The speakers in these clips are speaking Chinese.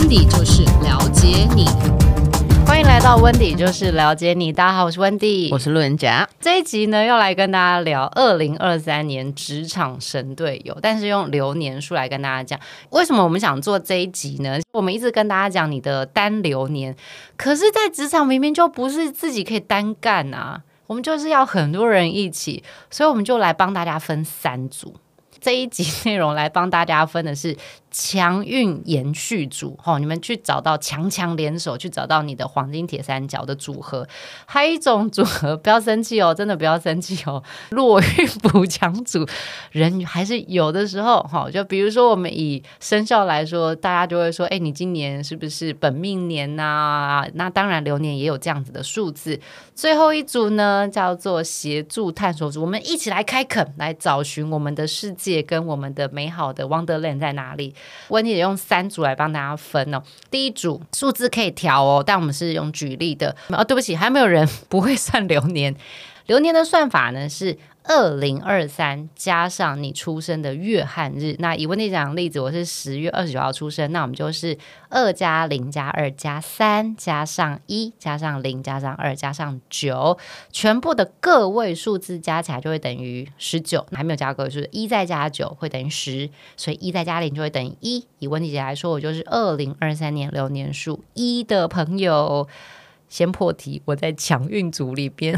温迪就是了解你，欢迎来到温迪就是了解你。大家好，我是温迪，我是路人甲。这一集呢，要来跟大家聊二零二三年职场神队友，但是用流年数来跟大家讲，为什么我们想做这一集呢？我们一直跟大家讲你的单流年，可是，在职场明明就不是自己可以单干啊，我们就是要很多人一起，所以我们就来帮大家分三组。这一集内容来帮大家分的是强运延续组，吼，你们去找到强强联手，去找到你的黄金铁三角的组合。还有一种组合，不要生气哦，真的不要生气哦。弱运补强组，人还是有的时候，哈，就比如说我们以生肖来说，大家就会说，哎，你今年是不是本命年呐、那当然流年也有这样子的数字。最后一组呢，叫做协助探索组，我们一起来开垦，来找寻我们的世界跟我们的美好的 Wonderland 在哪里。问题也用三组来帮大家分哦。第一组数字可以调哦，但我们是用举例的。哦，对不起，还没有人 不会算流年。流年的算法呢是。二零二三加上你出生的月和日，那以温迪讲的例子，我是十月二十九号出生，那我们就是二加零加二加三加上一加上零加上二加上九，全部的个位数字加起来就会等于十九，还没有加个位数，一再加九会等于十，所以一再加零就会等于一。以温蒂姐来说，我就是二零二三年流年数一的朋友。先破题，我在强运组里边。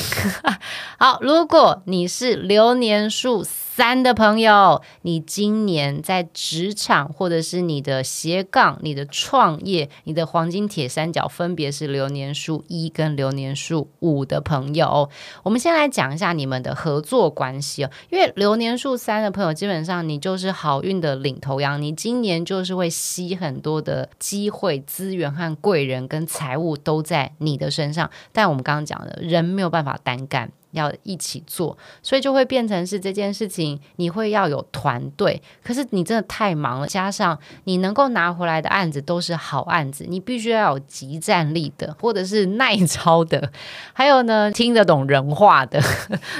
好，如果你是流年数三的朋友，你今年在职场或者是你的斜杠、你的创业、你的黄金铁三角，分别是流年数一跟流年数五的朋友。我们先来讲一下你们的合作关系哦，因为流年数三的朋友，基本上你就是好运的领头羊，你今年就是会吸很多的机会、资源和贵人跟财务都在你的身上。但我们刚刚讲的人没有办法单干。要一起做，所以就会变成是这件事情，你会要有团队。可是你真的太忙了，加上你能够拿回来的案子都是好案子，你必须要有即战力的，或者是耐操的，还有呢 听得懂人话的。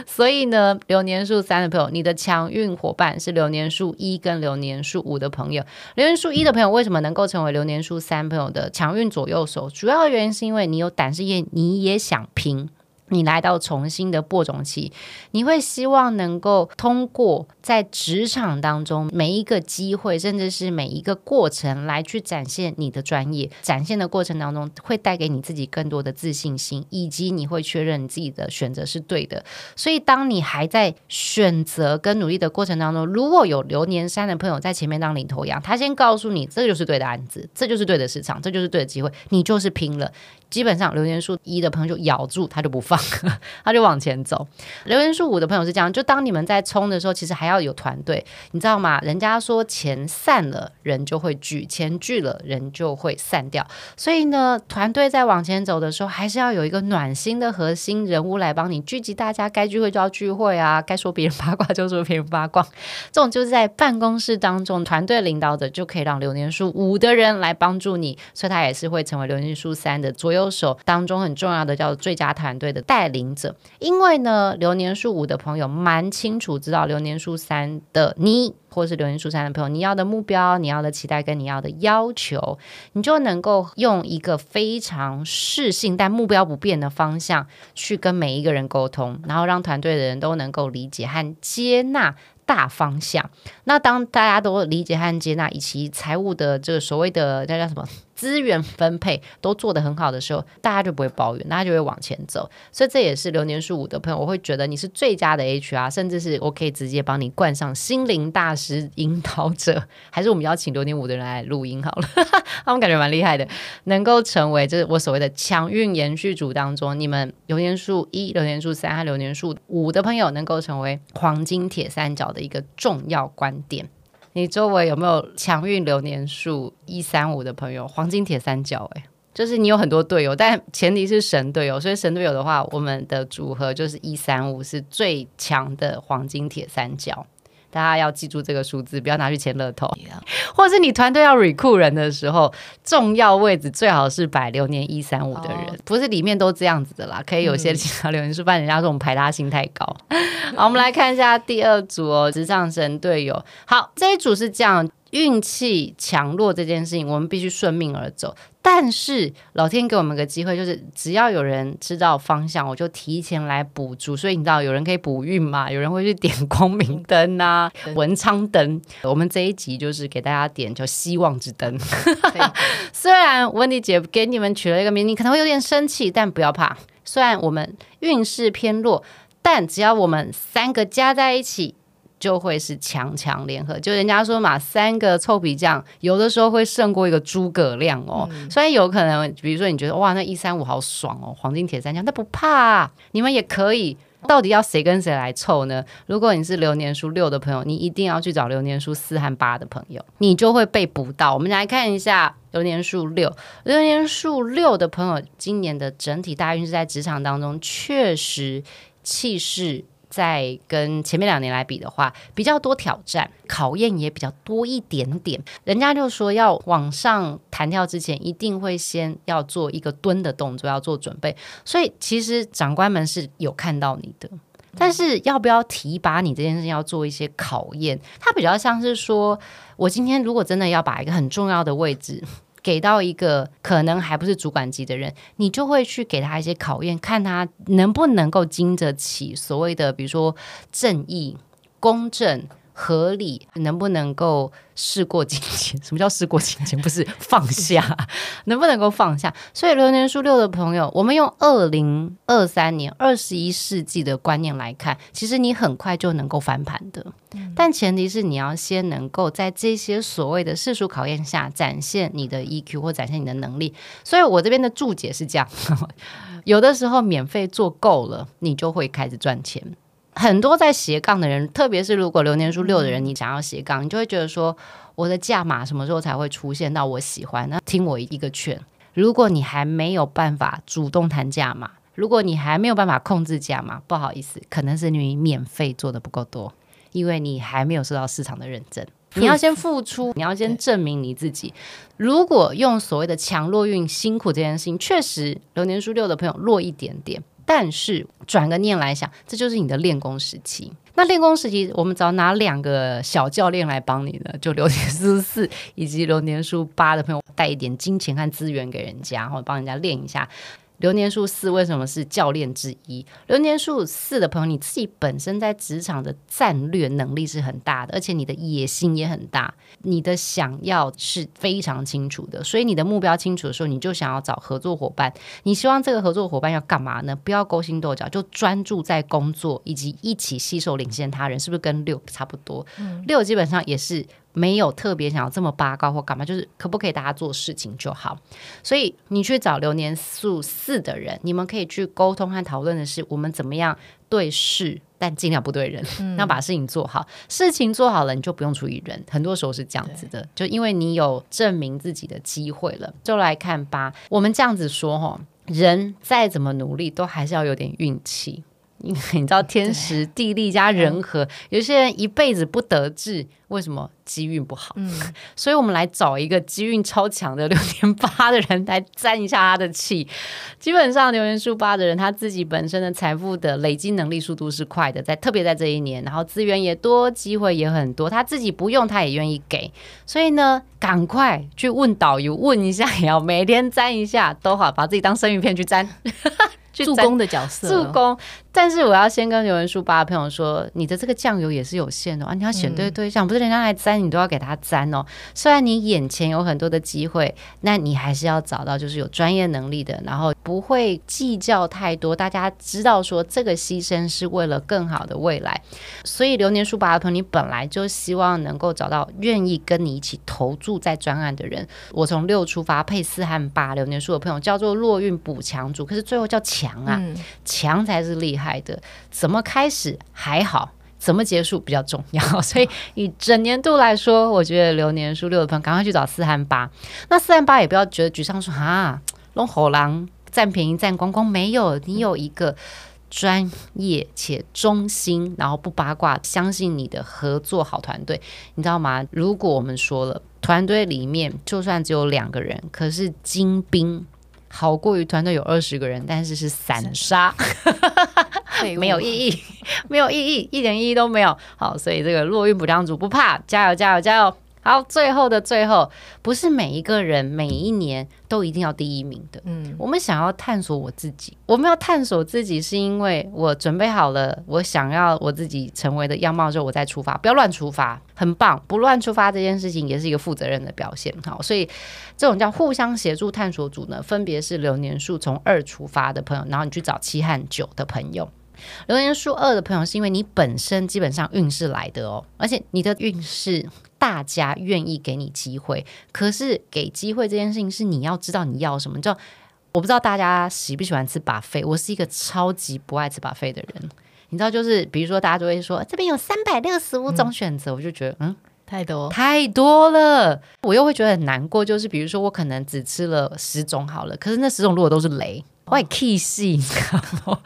所以呢，流年数三的朋友，你的强运伙伴是流年数一跟流年数五的朋友。流年数一的朋友为什么能够成为流年数三朋友的强运左右手？主要原因是因为你有胆识，也你也想拼。你来到重新的播种期，你会希望能够通过在职场当中每一个机会，甚至是每一个过程，来去展现你的专业。展现的过程当中，会带给你自己更多的自信心，以及你会确认你自己的选择是对的。所以，当你还在选择跟努力的过程当中，如果有流年三的朋友在前面当领头羊，他先告诉你，这就是对的案子，这就是对的市场，这就是对的机会，你就是拼了。基本上流年数一的朋友就咬住，他就不放，他就往前走。流年数五的朋友是这样，就当你们在冲的时候，其实还要有团队，你知道吗？人家说钱散了，人就会聚；钱聚了，人就会散掉。所以呢，团队在往前走的时候，还是要有一个暖心的核心人物来帮你聚集大家。该聚会就要聚会啊，该说别人八卦就说别人八卦。这种就是在办公室当中，团队领导者就可以让流年数五的人来帮助你，所以他也是会成为流年数三的左右。手当中很重要的叫最佳团队的带领者，因为呢，流年数五的朋友蛮清楚知道流年数三的你，或是流年数三的朋友，你要的目标、你要的期待跟你要的要求，你就能够用一个非常适性但目标不变的方向去跟每一个人沟通，然后让团队的人都能够理解和接纳大方向。那当大家都理解和接纳，以及财务的这个所谓的那叫什么？资源分配都做得很好的时候，大家就不会抱怨，大家就会往前走。所以这也是流年数五的朋友，我会觉得你是最佳的 HR，甚至是我可以直接帮你冠上心灵大师引导者，还是我们邀请流年五的人来录音好了，他们感觉蛮厉害的，能够成为就是我所谓的强运延续组当中，你们流年数一、流年数三和流年数五的朋友能够成为黄金铁三角的一个重要观点。你周围有没有强运流年数一三五的朋友？黄金铁三角，诶，就是你有很多队友，但前提是神队友。所以神队友的话，我们的组合就是一三五是最强的黄金铁三角。大家要记住这个数字，不要拿去签乐透。或者是你团队要 recruit 人的时候，重要位置最好是摆流年一三五的人，oh. 不是里面都这样子的啦。可以有些其他流年是，不然人家说我们排他性太高。好，我们来看一下第二组哦，职场神队友。好，这一组是这样。运气强弱这件事情，我们必须顺命而走。但是老天给我们个机会，就是只要有人知道方向，我就提前来补足。所以你知道，有人可以补运嘛？有人会去点光明灯啊、文昌灯。我们这一集就是给大家点叫希望之灯。虽然温迪姐给你们取了一个名，你可能会有点生气，但不要怕。虽然我们运势偏弱，但只要我们三个加在一起。就会是强强联合，就人家说嘛，三个臭皮匠有的时候会胜过一个诸葛亮哦。嗯、虽然有可能，比如说你觉得哇，那一三五好爽哦，黄金铁三角，那不怕、啊，你们也可以。到底要谁跟谁来凑呢？如果你是流年数六的朋友，你一定要去找流年数四和八的朋友，你就会被补到。我们来看一下流年数六，流年数六的朋友，今年的整体大运是在职场当中确实气势。在跟前面两年来比的话，比较多挑战，考验也比较多一点点。人家就说要往上弹跳之前，一定会先要做一个蹲的动作，要做准备。所以其实长官们是有看到你的，但是要不要提拔你这件事情，要做一些考验。它比较像是说，我今天如果真的要把一个很重要的位置。给到一个可能还不是主管级的人，你就会去给他一些考验，看他能不能够经得起所谓的，比如说正义、公正。合理能不能够事过境迁？什么叫事过境迁？不是放下，能不能够放下？所以流年数六的朋友，我们用二零二三年二十一世纪的观念来看，其实你很快就能够翻盘的。嗯、但前提是你要先能够在这些所谓的世俗考验下展现你的 EQ 或展现你的能力。所以我这边的注解是这样：有的时候免费做够了，你就会开始赚钱。很多在斜杠的人，特别是如果流年数六的人，你想要斜杠，你就会觉得说，我的价码什么时候才会出现到我喜欢？那听我一个劝，如果你还没有办法主动谈价码，如果你还没有办法控制价码，不好意思，可能是你免费做的不够多，因为你还没有受到市场的认证。你要先付出，你要先证明你自己。如果用所谓的强弱运辛苦这件事情，确实流年数六的朋友弱一点点。但是转个念来想，这就是你的练功时期。那练功时期，我们只要拿两个小教练来帮你呢？就流年书四以及流年书八的朋友，带一点金钱和资源给人家，或者帮人家练一下。流年数四为什么是教练之一？流年数四的朋友，你自己本身在职场的战略能力是很大的，而且你的野心也很大，你的想要是非常清楚的。所以你的目标清楚的时候，你就想要找合作伙伴。你希望这个合作伙伴要干嘛呢？不要勾心斗角，就专注在工作以及一起携手领先他人，是不是跟六差不多？嗯，六基本上也是。没有特别想要这么八卦或干嘛，就是可不可以大家做事情就好。所以你去找流年数四的人，你们可以去沟通和讨论的是我们怎么样对事，但尽量不对人，要、嗯、把事情做好。事情做好了，你就不用处理人。很多时候是这样子的，就因为你有证明自己的机会了。就来看吧，我们这样子说哈，人再怎么努力，都还是要有点运气。因为你知道天时地利加人和，有些人一辈子不得志，为什么？机运不好。嗯，所以我们来找一个机运超强的六点八的人来沾一下他的气。基本上留言数八的人，他自己本身的财富的累积能力速度是快的，在特别在这一年，然后资源也多，机会也很多，他自己不用他也愿意给。所以呢，赶快去问导游，问一下也要每天沾一下都好，把自己当生鱼片去沾。助攻的角色，助攻。但是我要先跟刘年数八的朋友说，你的这个酱油也是有限的啊！你要选对对象，嗯、不是人家来沾，你都要给他沾哦。虽然你眼前有很多的机会，那你还是要找到就是有专业能力的，然后不会计较太多。大家知道说这个牺牲是为了更好的未来，所以流年书八的朋友，你本来就希望能够找到愿意跟你一起投注在专案的人。我从六出发，配四和八，流年书的朋友叫做落运补强组，可是最后叫强啊，强、嗯、才是厉害的。怎么开始还好，怎么结束比较重要。所以以整年度来说，我觉得流年数六的朋友赶快去找四和八。那四和八也不要觉得沮丧，说啊，龙虎狼占便宜占光光。没有，你有一个专业且忠心，然后不八卦，相信你的合作好团队，你知道吗？如果我们说了团队里面就算只有两个人，可是精兵。好过于团队有二十个人，但是是散沙，没有意义，没有意义，一点意义都没有。好，所以这个落运补强组不怕，加油，加油，加油！好，最后的最后，不是每一个人每一年都一定要第一名的。嗯，我们想要探索我自己，我们要探索自己，是因为我准备好了，我想要我自己成为的样貌之后，我再出发，不要乱出发，很棒，不乱出发这件事情也是一个负责任的表现。好，所以这种叫互相协助探索组呢，分别是流年数从二出发的朋友，然后你去找七和九的朋友。流年数二的朋友，是因为你本身基本上运势来的哦，而且你的运势。大家愿意给你机会，可是给机会这件事情是你要知道你要什么。就我不知道大家喜不喜欢吃 buffet，我是一个超级不爱吃 buffet 的人。你知道，就是比如说大家都会说这边有三百六十五种选择，嗯、我就觉得嗯太多太多了，我又会觉得很难过。就是比如说我可能只吃了十种好了，可是那十种如果都是雷。我也 key 细，你知道吗？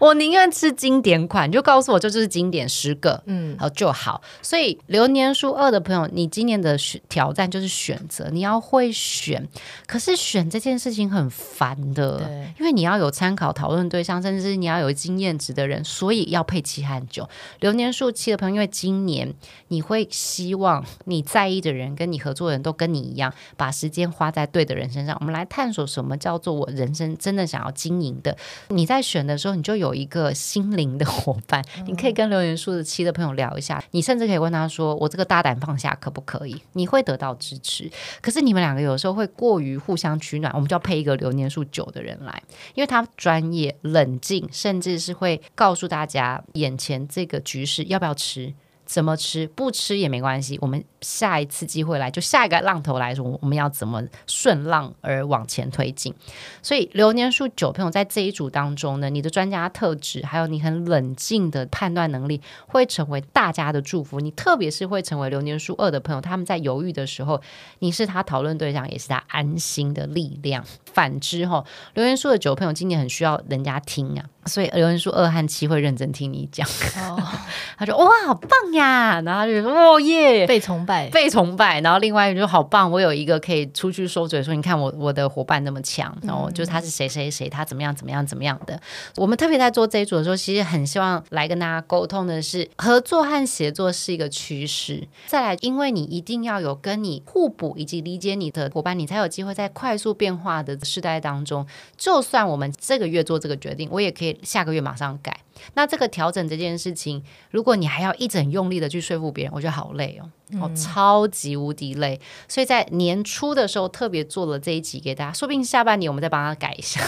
我宁愿吃经典款，你就告诉我这就是经典十个，嗯，好就好。所以流年数二的朋友，你今年的选挑战就是选择，你要会选。可是选这件事情很烦的，因为你要有参考讨论对象，甚至是你要有经验值的人，所以要配七和九。流年数七的朋友，因为今年你会希望你在意的人跟你合作的人都跟你一样，把时间花在对的人身上。我们来探索什么叫做我人生真的想。经营的，你在选的时候，你就有一个心灵的伙伴，你可以跟留言数字七的朋友聊一下，你甚至可以问他说：“我这个大胆放下可不可以？”你会得到支持。可是你们两个有时候会过于互相取暖，我们就要配一个流年数九的人来，因为他专业、冷静，甚至是会告诉大家眼前这个局势要不要吃。怎么吃？不吃也没关系，我们下一次机会来，就下一个浪头来说，我们要怎么顺浪而往前推进？所以流年数九朋友在这一组当中呢，你的专家特质，还有你很冷静的判断能力，会成为大家的祝福。你特别是会成为流年数二的朋友，他们在犹豫的时候，你是他讨论对象，也是他安心的力量。反之，哈，流年数的九朋友今年很需要人家听啊。所以流年数二和七会认真听你讲，哦、他说哇好棒呀，然后他就说哦耶，被崇拜被崇拜，然后另外一个就好棒，我有一个可以出去说嘴说，你看我我的伙伴那么强，然后就是他是谁谁谁，他怎么样怎么样怎么样的。我们特别在做这一组的时候，其实很希望来跟大家沟通的是，合作和协作是一个趋势。再来，因为你一定要有跟你互补以及理解你的伙伴，你才有机会在快速变化的时代当中，就算我们这个月做这个决定，我也可以。下个月马上改，那这个调整这件事情，如果你还要一直很用力的去说服别人，我觉得好累哦，嗯、哦，超级无敌累。所以在年初的时候特别做了这一集给大家，说不定下半年我们再帮他改一下。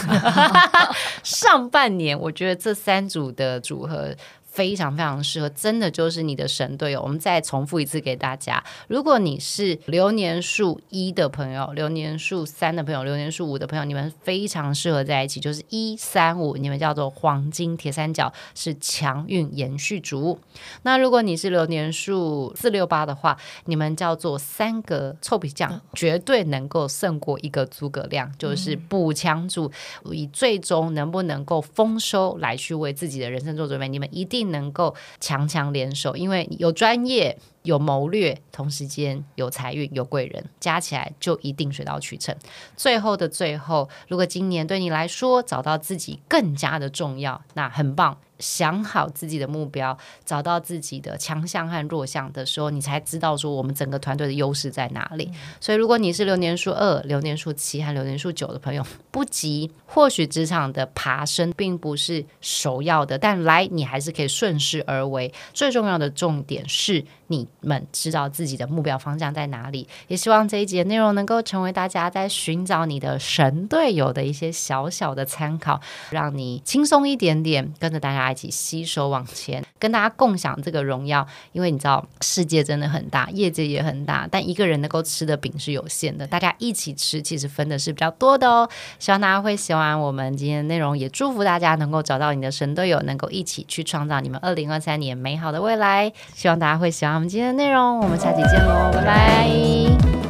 上半年我觉得这三组的组合。非常非常适合，真的就是你的神队友。我们再重复一次给大家：如果你是流年数一的朋友、流年数三的朋友、流年数五的朋友，你们非常适合在一起，就是一三五，你们叫做黄金铁三角，是强运延续组。那如果你是流年数四六八的话，你们叫做三个臭皮匠，绝对能够胜过一个诸葛亮，就是补强主，以最终能不能够丰收来去为自己的人生做准备。你们一定。能够强强联手，因为有专业、有谋略，同时间有财运、有贵人，加起来就一定水到渠成。最后的最后，如果今年对你来说找到自己更加的重要，那很棒。想好自己的目标，找到自己的强项和弱项的时候，你才知道说我们整个团队的优势在哪里。嗯、所以，如果你是流年数二、流年数七和流年数九的朋友，不急，或许职场的爬升并不是首要的，但来你还是可以顺势而为。最重要的重点是你们知道自己的目标方向在哪里。也希望这一集的内容能够成为大家在寻找你的神队友的一些小小的参考，让你轻松一点点，跟着大家。一起携手往前，跟大家共享这个荣耀。因为你知道，世界真的很大，业界也很大，但一个人能够吃的饼是有限的。大家一起吃，其实分的是比较多的哦。希望大家会喜欢我们今天的内容，也祝福大家能够找到你的神队友，能够一起去创造你们二零二三年美好的未来。希望大家会喜欢我们今天的内容，我们下期见喽，拜拜。